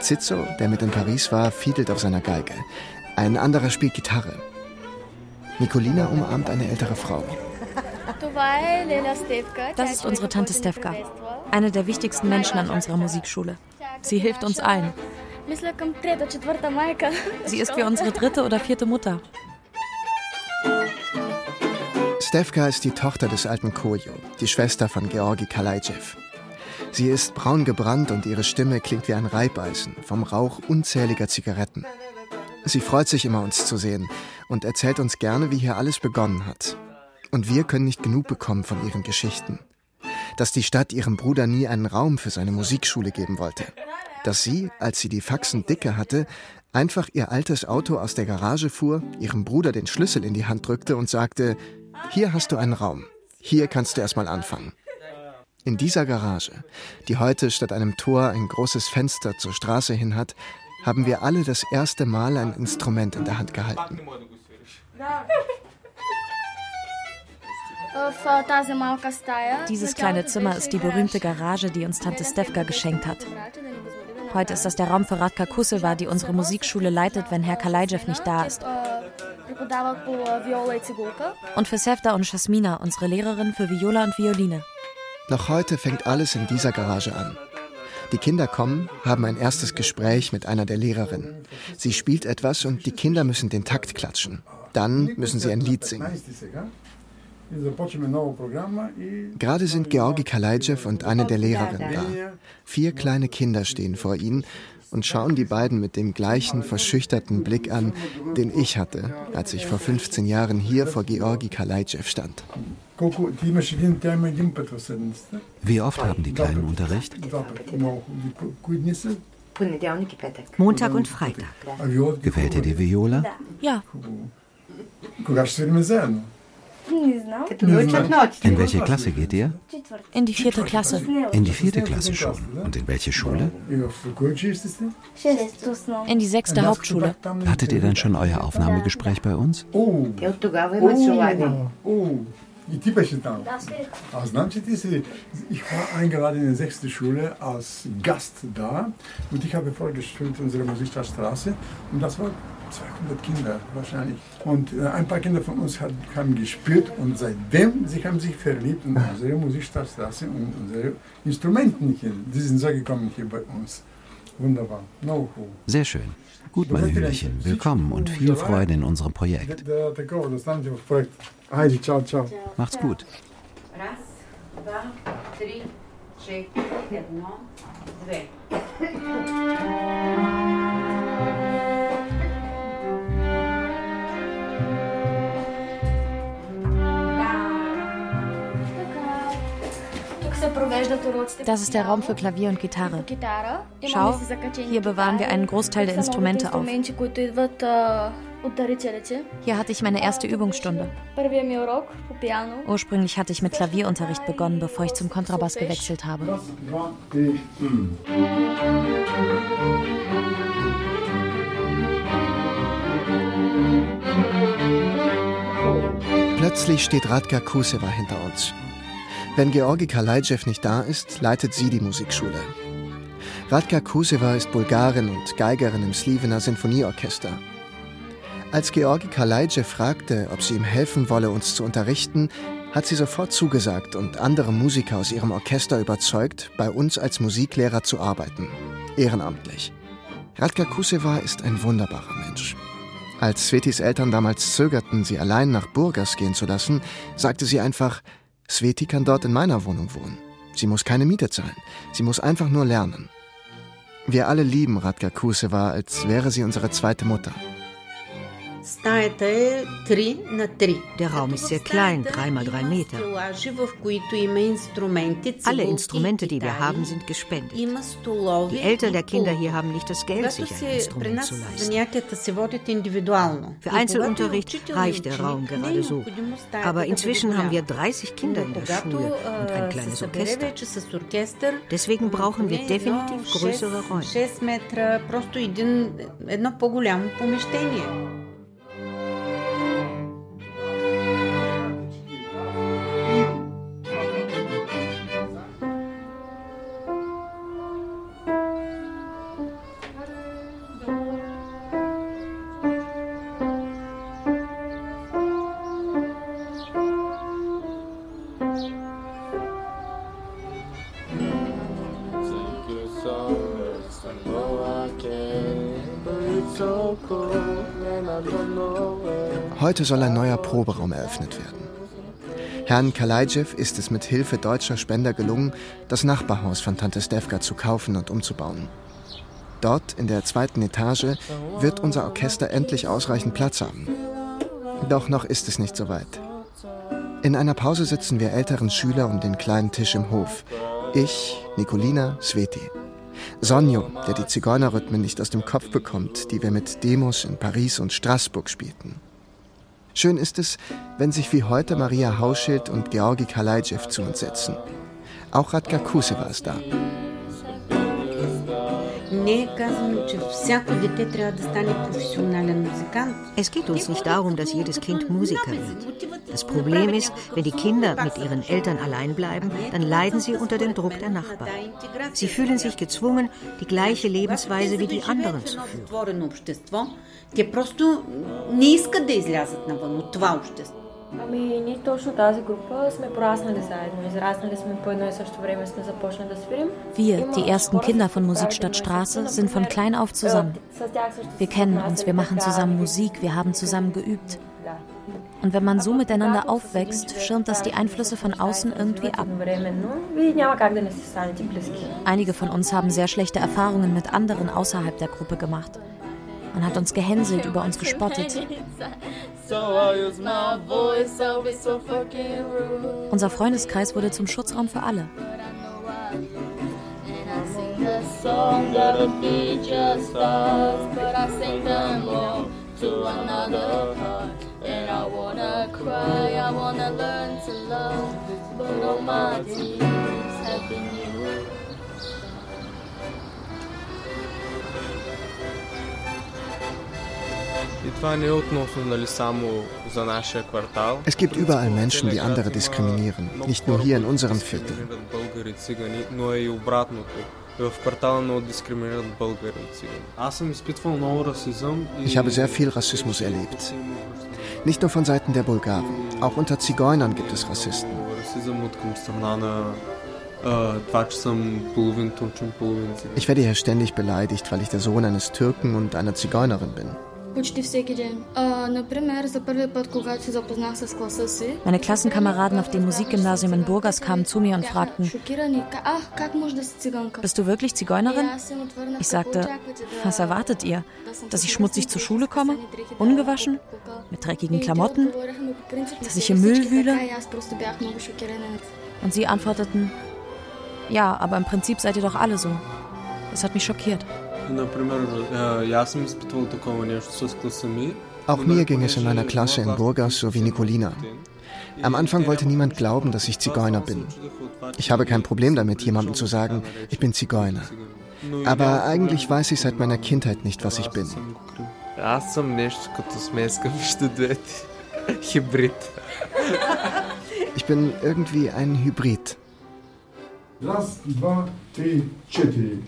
Zizzo, der mit in Paris war, fiedelt auf seiner Geige. Ein anderer spielt Gitarre. Nikolina umarmt eine ältere Frau. Das ist unsere Tante Stefka, eine der wichtigsten Menschen an unserer Musikschule. Sie hilft uns allen. Sie ist wie unsere dritte oder vierte Mutter. Stefka ist die Tochter des alten Kojo, die Schwester von Georgi Kalaijew. Sie ist braun gebrannt und ihre Stimme klingt wie ein Reibeisen vom Rauch unzähliger Zigaretten. Sie freut sich immer, uns zu sehen und erzählt uns gerne, wie hier alles begonnen hat. Und wir können nicht genug bekommen von ihren Geschichten. Dass die Stadt ihrem Bruder nie einen Raum für seine Musikschule geben wollte. Dass sie, als sie die Faxen dicke hatte, einfach ihr altes Auto aus der Garage fuhr, ihrem Bruder den Schlüssel in die Hand drückte und sagte, hier hast du einen Raum, hier kannst du erstmal anfangen. In dieser Garage, die heute statt einem Tor ein großes Fenster zur Straße hin hat, haben wir alle das erste Mal ein Instrument in der Hand gehalten. Dieses kleine Zimmer ist die berühmte Garage, die uns Tante Stefka geschenkt hat. Heute ist das der Raum für Radka Kuseva, die unsere Musikschule leitet, wenn Herr Kalajdev nicht da ist. Und für Sevda und Jasmina, unsere Lehrerin für Viola und Violine. Noch heute fängt alles in dieser Garage an. Die Kinder kommen, haben ein erstes Gespräch mit einer der Lehrerinnen. Sie spielt etwas und die Kinder müssen den Takt klatschen. Dann müssen sie ein Lied singen. Gerade sind Georgi Kalajdev und eine der Lehrerinnen da. Vier kleine Kinder stehen vor ihnen und schauen die beiden mit dem gleichen verschüchterten Blick an, den ich hatte, als ich vor 15 Jahren hier vor Georgi Kalajdev stand. Wie oft haben die Kleinen Unterricht? Montag und Freitag. Gefällt dir die Viola? Ja. In welche Klasse geht ihr? In die vierte Klasse. In die vierte Klasse schon. Und in welche Schule? In die sexte Hauptschule. Hattet ihr denn schon euer Aufnahmegespräch bei uns? Oh. Ich war eingeladen in die sechste Schule als Gast da und ich habe vorgestellt unsere Musikstraße und das war 200 Kinder wahrscheinlich. Und äh, ein paar Kinder von uns hat, haben gespielt und seitdem sie haben sich verliebt in unsere Musikstraße und unsere Instrumenten hier. Die sind so gekommen hier bei uns. Wunderbar. No. Sehr schön. Gut, meine Hühnchen, willkommen und viel Freude in unserem Projekt. Äh, Heidi, ciao, ciao. Macht's gut. Thank you. Das ist der Raum für Klavier und Gitarre. Schau, hier bewahren wir einen Großteil der Instrumente auf. Hier hatte ich meine erste Übungsstunde. Ursprünglich hatte ich mit Klavierunterricht begonnen, bevor ich zum Kontrabass gewechselt habe. Plötzlich steht Radka Kuseva hinter uns. Wenn Georgi Kalajdev nicht da ist, leitet sie die Musikschule. Radka Kuseva ist Bulgarin und Geigerin im Slivena Sinfonieorchester. Als Georgi Kalajdev fragte, ob sie ihm helfen wolle, uns zu unterrichten, hat sie sofort zugesagt und andere Musiker aus ihrem Orchester überzeugt, bei uns als Musiklehrer zu arbeiten. Ehrenamtlich. Radka Kuseva ist ein wunderbarer Mensch. Als Svetis Eltern damals zögerten, sie allein nach Burgas gehen zu lassen, sagte sie einfach, Sveti kann dort in meiner Wohnung wohnen. Sie muss keine Miete zahlen. Sie muss einfach nur lernen. Wir alle lieben Radka Kuseva, als wäre sie unsere zweite Mutter. Der Raum ist sehr klein, drei mal drei Meter. Alle Instrumente, die wir haben, sind gespendet. Die Eltern der Kinder hier haben nicht das Geld, sich ein Instrument zu leisten. Für Einzelunterricht reicht der Raum gerade so. Aber inzwischen haben wir 30 Kinder in der Schule und ein kleines Orchester. Deswegen brauchen wir definitiv größere Räume. Heute soll ein neuer Proberaum eröffnet werden. Herrn Kalajdev ist es mit Hilfe deutscher Spender gelungen, das Nachbarhaus von Tante Stefka zu kaufen und umzubauen. Dort, in der zweiten Etage, wird unser Orchester endlich ausreichend Platz haben. Doch noch ist es nicht so weit. In einer Pause sitzen wir älteren Schüler um den kleinen Tisch im Hof. Ich, Nikolina, Sveti. Sonjo, der die Zigeunerrhythmen nicht aus dem Kopf bekommt, die wir mit Demos in Paris und Straßburg spielten. Schön ist es, wenn sich wie heute Maria Hauschild und Georgi Kalajdjew zu uns setzen. Auch Radka Kuseva ist da. Es geht uns nicht darum, dass jedes Kind Musiker wird. Das Problem ist, wenn die Kinder mit ihren Eltern allein bleiben, dann leiden sie unter dem Druck der Nachbarn. Sie fühlen sich gezwungen, die gleiche Lebensweise wie die anderen zu führen. Ами ние точно тази група сме пораснали заедно. Израснали сме по едно и също време сме започнали да свирим. Wir, die ersten Kinder von Musikstadt Straße, sind von klein auf zusammen. Wir kennen uns, wir machen zusammen Musik, wir haben zusammen geübt. Und wenn man so miteinander aufwächst, schirmt das die Einflüsse von außen irgendwie ab. Einige von uns haben sehr schlechte Erfahrungen mit anderen außerhalb der Gruppe gemacht. Man hat uns gehänselt, über uns gespottet. Unser Freundeskreis wurde zum Schutzraum für alle. Cry, I wanna learn to love, but all my tears have been used. Es gibt überall Menschen, die andere diskriminieren, nicht nur hier in unserem Viertel. Ich habe sehr viel Rassismus erlebt. Nicht nur von Seiten der Bulgaren, auch unter Zigeunern gibt es Rassisten. Ich werde hier ständig beleidigt, weil ich der Sohn eines Türken und einer Zigeunerin bin. Почти всеки ден. А, например, за първи път, когато се запознах с класа си... Meine Klassenkameraden auf dem Musikgymnasium in Burgas kamen zu mir und fragten, bist du wirklich Zigeunerin? Ich sagte, was erwartet ihr? Dass ich schmutzig zur Schule komme? Ungewaschen? Mit dreckigen Klamotten? Dass ich im Müll wühle? Und sie antworteten, ja, aber im Prinzip seid ihr doch alle so. Das hat mich schockiert. Auch mir ging es in meiner Klasse in Burgas so wie Nikolina. Am Anfang wollte niemand glauben, dass ich Zigeuner bin. Ich habe kein Problem damit, jemandem zu sagen, ich bin Zigeuner. Aber eigentlich weiß ich seit meiner Kindheit nicht, was ich bin. *laughs* Ich bin irgendwie ein Hybrid. Raz, dva, tri, četiri.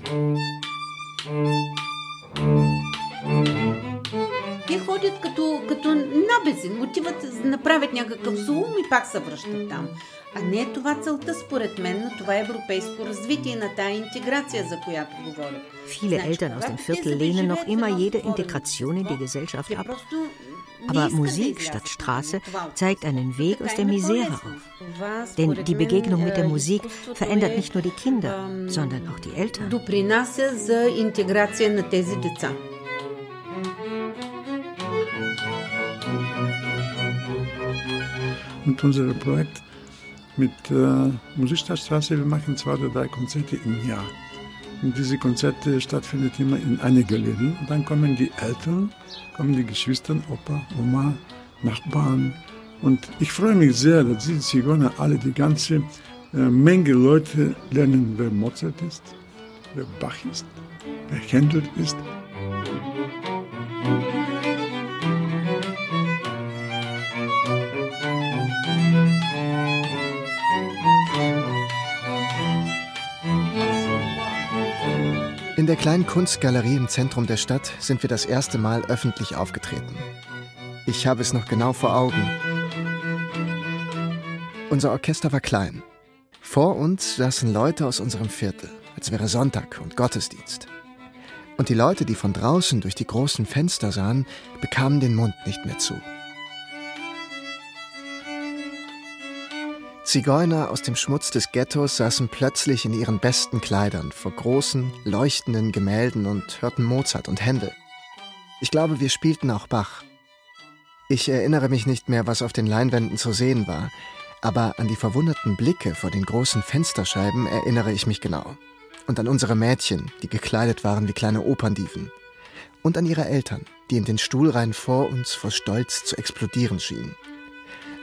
Те ходят като, като набезен, отиват направят някакъв сум и пак се връщат там. А не е това целта, според мен, на това европейско развитие, на тая интеграция, за която говоря. Viele Eltern aus dem Viertel lehnen noch immer jede Integration in die Gesellschaft ab. Aber Musik statt Straße zeigt einen Weg aus der Misere auf. Denn die Begegnung mit der Musik verändert nicht nur die Kinder, sondern auch die Eltern. Und unser Projekt mit äh, Musikstadtstraße, wir machen zwei oder drei Konzerte im Jahr. Und diese Konzerte stattfinden immer in einer Galerie. Und dann kommen die Eltern, kommen die Geschwister, Opa, Oma, Nachbarn. Und ich freue mich sehr, dass diese Zigeuner alle, die ganze äh, Menge Leute lernen, wer Mozart ist, wer Bach ist, wer Händel ist. In der kleinen Kunstgalerie im Zentrum der Stadt sind wir das erste Mal öffentlich aufgetreten. Ich habe es noch genau vor Augen. Unser Orchester war klein. Vor uns saßen Leute aus unserem Viertel, als wäre Sonntag und Gottesdienst. Und die Leute, die von draußen durch die großen Fenster sahen, bekamen den Mund nicht mehr zu. Zigeuner aus dem Schmutz des Ghettos saßen plötzlich in ihren besten Kleidern vor großen, leuchtenden Gemälden und hörten Mozart und Händel. Ich glaube, wir spielten auch Bach. Ich erinnere mich nicht mehr, was auf den Leinwänden zu sehen war. Aber an die verwunderten Blicke vor den großen Fensterscheiben erinnere ich mich genau. Und an unsere Mädchen, die gekleidet waren wie kleine Operndiven. Und an ihre Eltern, die in den Stuhlreihen vor uns vor Stolz zu explodieren schienen.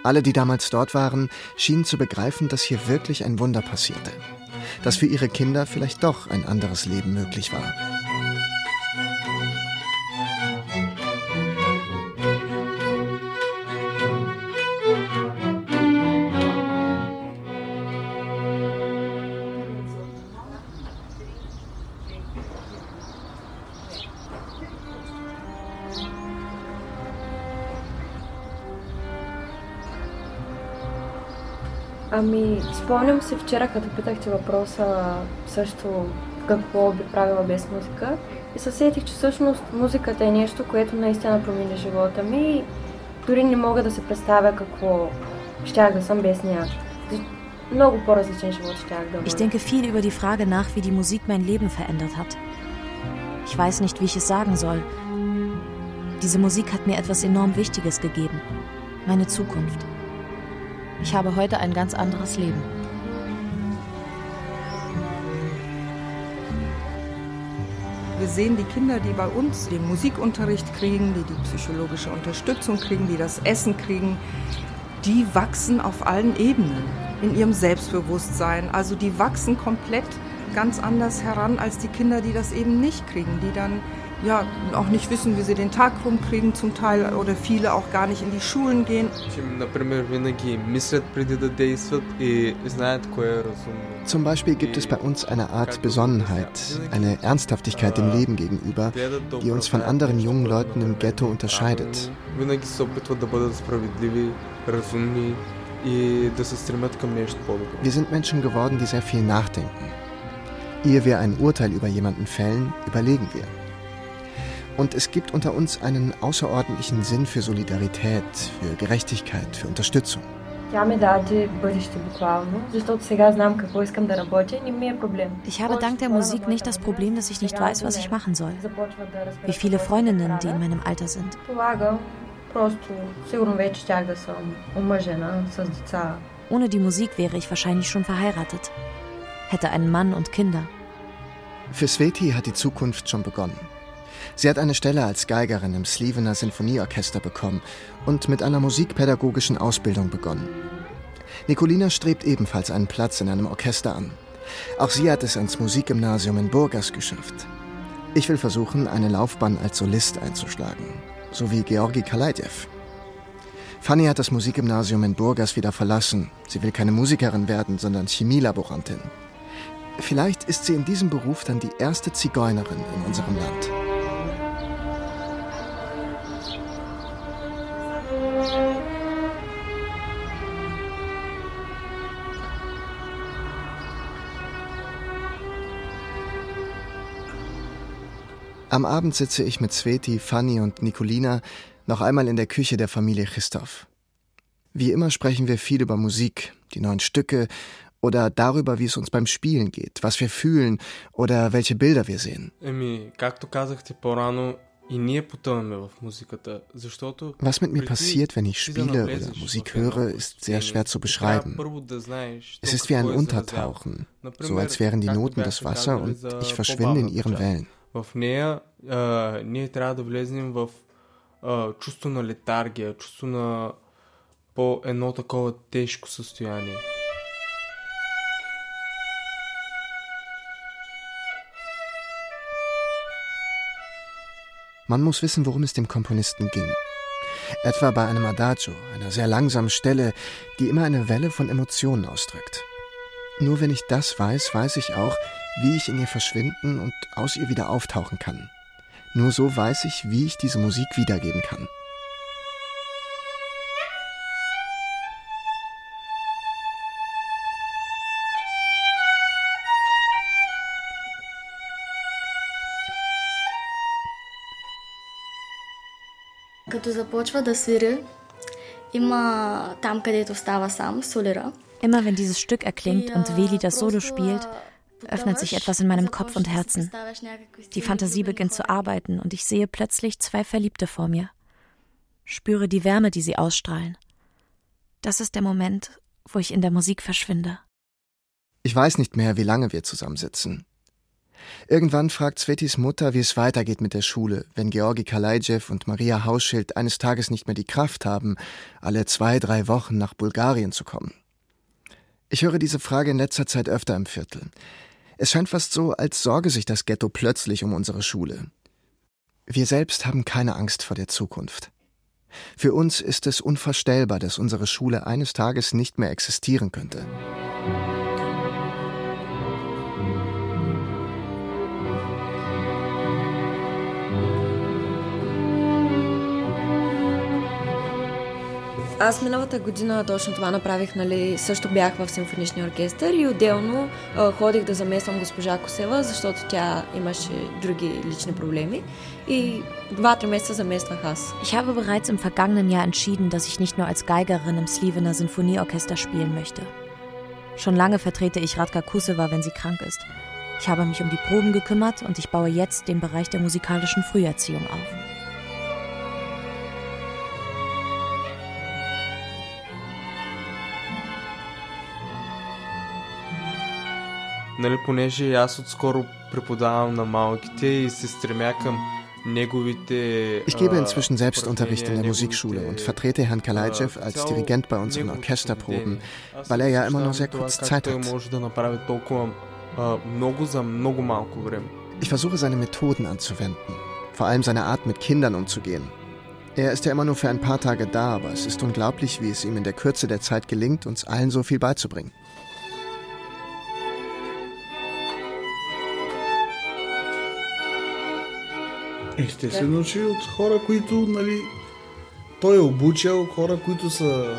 Alle, die damals dort waren, schienen zu begreifen, dass hier wirklich ein Wunder passierte. Dass für ihre Kinder vielleicht doch ein anderes Leben möglich war. Ами, спомням се вчера, като питахте въпроса също какво би правила без музика. И се сетих, че всъщност музиката е нещо, което наистина промени живота ми. И дори не мога да се представя какво щях да съм без нея. Много по-различен живот щях да Ich denke viel über die Frage nach, wie die Musik mein Leben verändert hat. Ich weiß nicht, wie ich es sagen soll. Diese Musik hat mir etwas enorm Wichtiges gegeben. Meine Zukunft. Ich habe heute ein ganz anderes Leben. Wir sehen die Kinder, die bei uns den Musikunterricht kriegen, die die psychologische Unterstützung kriegen, die das Essen kriegen, die wachsen auf allen Ebenen in ihrem Selbstbewusstsein. Also die wachsen komplett ganz anders heran als die Kinder, die das eben nicht kriegen, die dann ja, auch nicht wissen, wie sie den Tag rumkriegen zum Teil oder viele auch gar nicht in die Schulen gehen. Zum Beispiel gibt es bei uns eine Art Besonnenheit, eine Ernsthaftigkeit dem Leben gegenüber, die uns von anderen jungen Leuten im Ghetto unterscheidet. Wir sind Menschen geworden, die sehr viel nachdenken. Ehe wir ein Urteil über jemanden fällen, überlegen wir. Und es gibt unter uns einen außerordentlichen Sinn für Solidarität, für Gerechtigkeit, für Unterstützung. Ich habe dank der Musik nicht das Problem, dass ich nicht weiß, was ich machen soll. Wie viele Freundinnen, die in meinem Alter sind. Ohne die Musik wäre ich wahrscheinlich schon verheiratet. Hätte einen Mann und Kinder. Für Sveti hat die Zukunft schon begonnen. Sie hat eine Stelle als Geigerin im Slievener Sinfonieorchester bekommen und mit einer musikpädagogischen Ausbildung begonnen. Nicolina strebt ebenfalls einen Platz in einem Orchester an. Auch sie hat es ans Musikgymnasium in Burgas geschafft. Ich will versuchen, eine Laufbahn als Solist einzuschlagen, so wie Georgi Kaleidjew. Fanny hat das Musikgymnasium in Burgas wieder verlassen. Sie will keine Musikerin werden, sondern Chemielaborantin. Vielleicht ist sie in diesem Beruf dann die erste Zigeunerin in unserem Land. Am Abend sitze ich mit Sveti, Fanny und Nikolina noch einmal in der Küche der Familie Christoph. Wie immer sprechen wir viel über Musik, die neuen Stücke oder darüber, wie es uns beim Spielen geht, was wir fühlen oder welche Bilder wir sehen. Was mit mir passiert, wenn ich spiele oder Musik höre, ist sehr schwer zu beschreiben. Es ist wie ein Untertauchen, so als wären die Noten das Wasser und ich verschwinde in ihren Wellen в нея а, ние трябва да влезем в а, чувство на летаргия, чувство на по едно такова тежко състояние. Man muss wissen, worum es dem Komponisten ging. Etwa bei einem Adagio, einer sehr langsamen Stelle, die immer eine Welle von Emotionen ausdrückt. Nur wenn ich das weiß, weiß ich auch, wie ich in ihr verschwinden und aus ihr wieder auftauchen kann. Nur so weiß ich, wie ich diese Musik wiedergeben kann. Като започва да свири, има там, където става сам, солира. Immer wenn dieses Stück erklingt und Veli das Solo spielt, öffnet sich etwas in meinem Kopf und Herzen. Die Fantasie beginnt zu arbeiten und ich sehe plötzlich zwei Verliebte vor mir. Spüre die Wärme, die sie ausstrahlen. Das ist der Moment, wo ich in der Musik verschwinde. Ich weiß nicht mehr, wie lange wir zusammensitzen. Irgendwann fragt Svetis Mutter, wie es weitergeht mit der Schule, wenn Georgi Kalajew und Maria Hausschild eines Tages nicht mehr die Kraft haben, alle zwei, drei Wochen nach Bulgarien zu kommen. Ich höre diese Frage in letzter Zeit öfter im Viertel. Es scheint fast so, als sorge sich das Ghetto plötzlich um unsere Schule. Wir selbst haben keine Angst vor der Zukunft. Für uns ist es unvorstellbar, dass unsere Schule eines Tages nicht mehr existieren könnte. Аз миналата година точно това направих, нали, също бях в симфоничния оркестър и отделно а, ходих да замествам госпожа Косева, защото тя имаше други лични проблеми. И два-три месеца замествах аз. Ich habe bereits im vergangenen Jahr entschieden, dass ich nicht nur als Geigerin im Slivener Sinfonieorchester spielen möchte. Schon lange vertrete ich Radka Kuseva, wenn sie krank ist. Ich habe mich um die Proben gekümmert und ich baue jetzt den Bereich der musikalischen Früherziehung auf. нали, понеже аз отскоро преподавам на малките и се стремя към Ich gebe inzwischen selbst Unterricht in der Musikschule und vertrete Herrn Kalajew als Dirigent bei unseren Orchesterproben, weil er ja immer nur sehr kurz Zeit hat. Ich versuche seine Methoden anzuwenden, vor allem seine Art mit Kindern umzugehen. Er ist ja immer nur für ein paar Tage da, aber es ist unglaublich, wie es ihm in der Kürze der Zeit gelingt, uns allen so viel beizubringen. Естествено, че от хора, които нали, той е обучал, хора, които са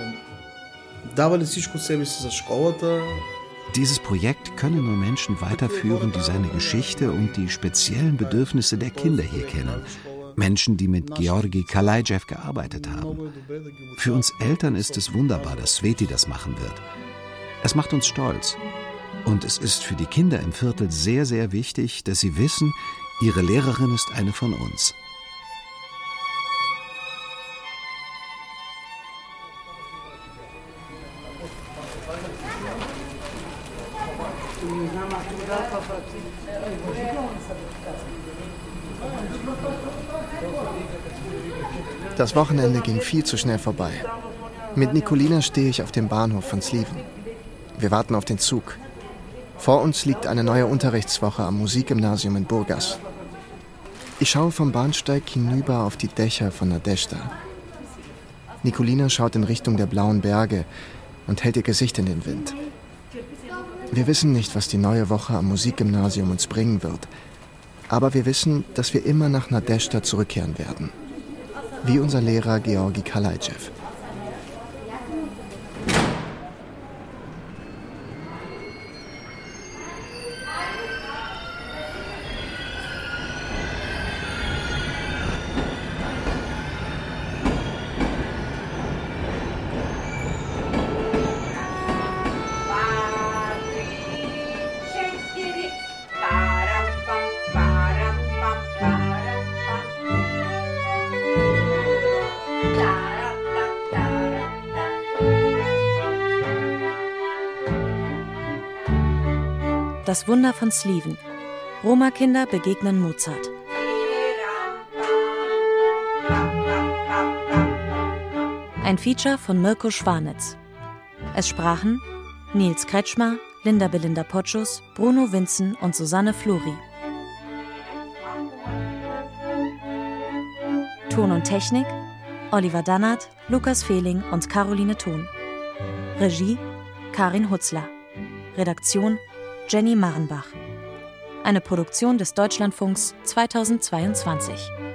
давали всичко себе си за школата. Dieses Projekt können nur Menschen weiterführen, die seine Geschichte und die speziellen Bedürfnisse der Kinder hier kennen. Menschen, die mit Georgi Kalajew gearbeitet haben. Für uns Eltern ist es wunderbar, dass Sveti das machen wird. Es macht uns stolz. Und es ist für die Kinder im Viertel sehr, sehr wichtig, dass sie wissen, Ihre Lehrerin ist eine von uns. Das Wochenende ging viel zu schnell vorbei. Mit Nicolina stehe ich auf dem Bahnhof von Sliven. Wir warten auf den Zug. Vor uns liegt eine neue Unterrichtswoche am Musikgymnasium in Burgas. Ich schaue vom Bahnsteig hinüber auf die Dächer von Nadeshda. Nicolina schaut in Richtung der blauen Berge und hält ihr Gesicht in den Wind. Wir wissen nicht, was die neue Woche am Musikgymnasium uns bringen wird. Aber wir wissen, dass wir immer nach Nadeshda zurückkehren werden. Wie unser Lehrer Georgi Kalajew. Das Wunder von Sleven. Roma-Kinder begegnen Mozart. Ein Feature von Mirko Schwanitz. Es sprachen Nils Kretschmer, Linda Belinda Potschus, Bruno Winzen und Susanne Flori. Ton und Technik Oliver Dannert, Lukas Fehling und Caroline Thun. Regie Karin Hutzler. Redaktion Jenny Marrenbach. Eine Produktion des Deutschlandfunks 2022.